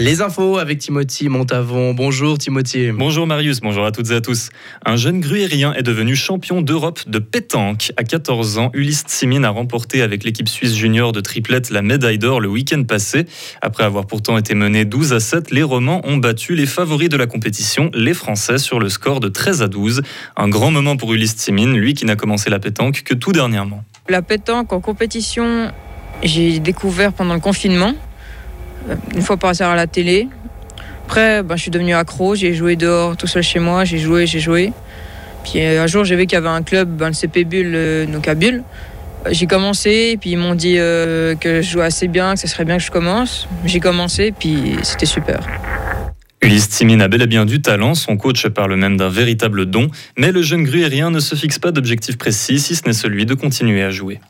Les infos avec Timothy Montavon. Bonjour Timothy. Bonjour Marius, bonjour à toutes et à tous. Un jeune gruérien est devenu champion d'Europe de pétanque. À 14 ans, Ulysse Simin a remporté avec l'équipe suisse junior de triplette la médaille d'or le week-end passé. Après avoir pourtant été mené 12 à 7, les Romans ont battu les favoris de la compétition, les Français, sur le score de 13 à 12. Un grand moment pour Ulysse Simin, lui qui n'a commencé la pétanque que tout dernièrement. La pétanque en compétition, j'ai découvert pendant le confinement. Euh, une fois par à la télé. Après, ben, je suis devenu accro, j'ai joué dehors tout seul chez moi, j'ai joué, j'ai joué. Puis euh, un jour, j'ai vu qu'il y avait un club, ben, le CP Bulle, euh, donc à Bulle. J'ai commencé, puis ils m'ont dit que je jouais assez bien, que ce serait bien que je commence. J'ai commencé, puis c'était super. Ulysse Timin a bel et bien du talent, son coach parle même d'un véritable don, mais le jeune gruérien ne se fixe pas d'objectif précis, si ce n'est celui de continuer à jouer.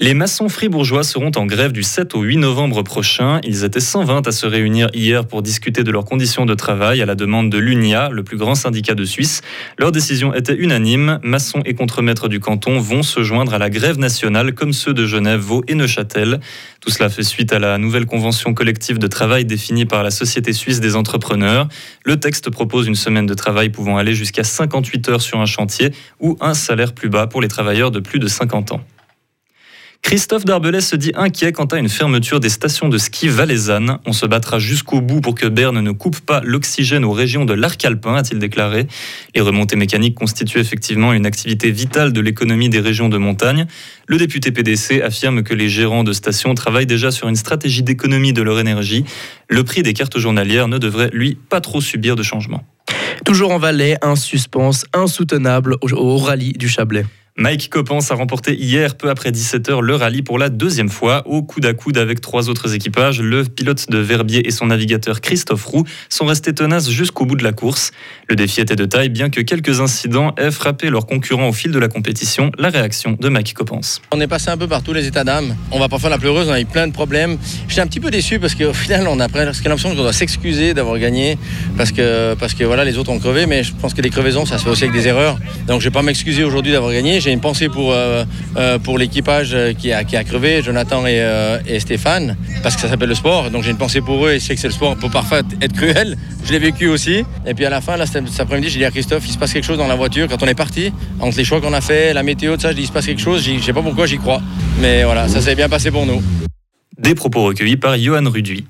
Les maçons fribourgeois seront en grève du 7 au 8 novembre prochain. Ils étaient 120 à se réunir hier pour discuter de leurs conditions de travail à la demande de l'UNIA, le plus grand syndicat de Suisse. Leur décision était unanime. Maçons et contremaîtres du canton vont se joindre à la grève nationale comme ceux de Genève, Vaud et Neuchâtel. Tout cela fait suite à la nouvelle convention collective de travail définie par la Société suisse des entrepreneurs. Le texte propose une semaine de travail pouvant aller jusqu'à 58 heures sur un chantier ou un salaire plus bas pour les travailleurs de plus de 50 ans. Christophe Darbelay se dit inquiet quant à une fermeture des stations de ski valaisannes. On se battra jusqu'au bout pour que Berne ne coupe pas l'oxygène aux régions de l'arc alpin, a-t-il déclaré. Les remontées mécaniques constituent effectivement une activité vitale de l'économie des régions de montagne. Le député PDC affirme que les gérants de stations travaillent déjà sur une stratégie d'économie de leur énergie. Le prix des cartes journalières ne devrait, lui, pas trop subir de changement. Toujours en Valais, un suspense insoutenable au rallye du Chablais. Mike Coppens a remporté hier, peu après 17h, le rallye pour la deuxième fois, au coude à coude avec trois autres équipages. Le pilote de Verbier et son navigateur Christophe Roux sont restés tenaces jusqu'au bout de la course. Le défi était de taille, bien que quelques incidents aient frappé leurs concurrents au fil de la compétition. La réaction de Mike Coppens. On est passé un peu par tous les états d'âme. On va pas faire la pleureuse, on a eu plein de problèmes. J'étais un petit peu déçu parce qu'au final, on a presque l'impression qu'on doit s'excuser d'avoir gagné parce que, parce que voilà, les autres ont crevé, mais je pense que les crevaisons, ça se fait aussi avec des erreurs. Donc je vais pas m'excuser aujourd'hui d'avoir gagné j'ai une pensée pour, euh, euh, pour l'équipage qui a, qui a crevé, Jonathan et, euh, et Stéphane, parce que ça s'appelle le sport. Donc j'ai une pensée pour eux et je sais que c'est le sport peut parfois être cruel. Je l'ai vécu aussi. Et puis à la fin, cet après-midi, j'ai dit à Christophe, il se passe quelque chose dans la voiture quand on est parti. Entre les choix qu'on a fait, la météo, tout ça, je dis, il se passe quelque chose. Je sais pas pourquoi j'y crois. Mais voilà, ça s'est bien passé pour nous. Des propos recueillis par Johan Ruduy.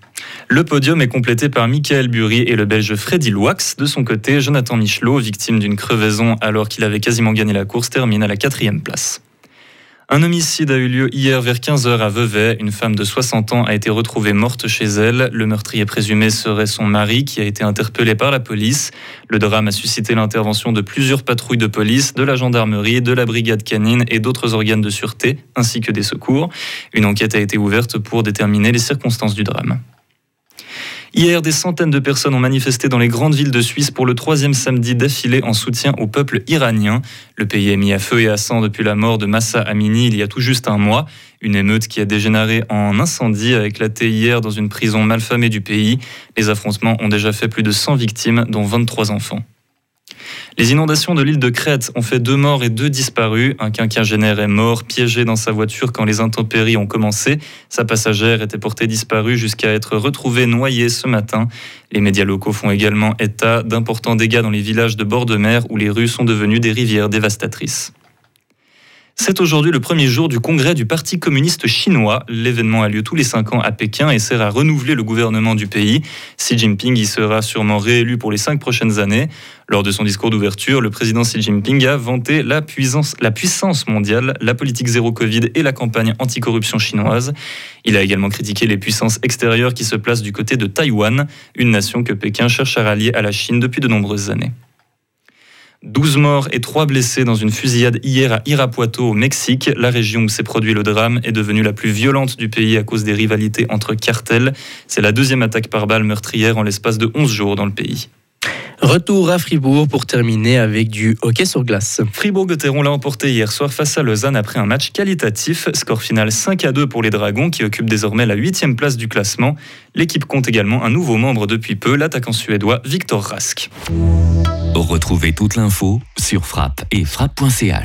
Le podium est complété par Michael Bury et le belge Freddy Loax. De son côté, Jonathan Michelot, victime d'une crevaison alors qu'il avait quasiment gagné la course, termine à la quatrième place. Un homicide a eu lieu hier vers 15h à Vevey. Une femme de 60 ans a été retrouvée morte chez elle. Le meurtrier présumé serait son mari qui a été interpellé par la police. Le drame a suscité l'intervention de plusieurs patrouilles de police, de la gendarmerie, de la brigade canine et d'autres organes de sûreté, ainsi que des secours. Une enquête a été ouverte pour déterminer les circonstances du drame. Hier, des centaines de personnes ont manifesté dans les grandes villes de Suisse pour le troisième samedi d'affilée en soutien au peuple iranien. Le pays est mis à feu et à sang depuis la mort de Massa Amini il y a tout juste un mois. Une émeute qui a dégénéré en incendie a éclaté hier dans une prison malfamée du pays. Les affrontements ont déjà fait plus de 100 victimes, dont 23 enfants. Les inondations de l'île de Crète ont fait deux morts et deux disparus. Un quinquagénaire est mort, piégé dans sa voiture quand les intempéries ont commencé. Sa passagère était portée disparue jusqu'à être retrouvée noyée ce matin. Les médias locaux font également état d'importants dégâts dans les villages de bord de mer où les rues sont devenues des rivières dévastatrices. C'est aujourd'hui le premier jour du congrès du Parti communiste chinois. L'événement a lieu tous les cinq ans à Pékin et sert à renouveler le gouvernement du pays. Xi Jinping y sera sûrement réélu pour les cinq prochaines années. Lors de son discours d'ouverture, le président Xi Jinping a vanté la puissance, mondiale, la politique zéro Covid et la campagne anticorruption chinoise. Il a également critiqué les puissances extérieures qui se placent du côté de Taïwan, une nation que Pékin cherche à rallier à la Chine depuis de nombreuses années. 12 morts et 3 blessés dans une fusillade hier à Irapuato au Mexique. La région où s'est produit le drame est devenue la plus violente du pays à cause des rivalités entre cartels. C'est la deuxième attaque par balle meurtrière en l'espace de 11 jours dans le pays. Retour à Fribourg pour terminer avec du hockey sur glace. Fribourg-Gotteron l'a emporté hier soir face à Lausanne après un match qualitatif. Score final 5 à 2 pour les Dragons qui occupent désormais la 8 place du classement. L'équipe compte également un nouveau membre depuis peu, l'attaquant suédois Victor Rask. Retrouvez toute l'info sur frappe et frappe.ch.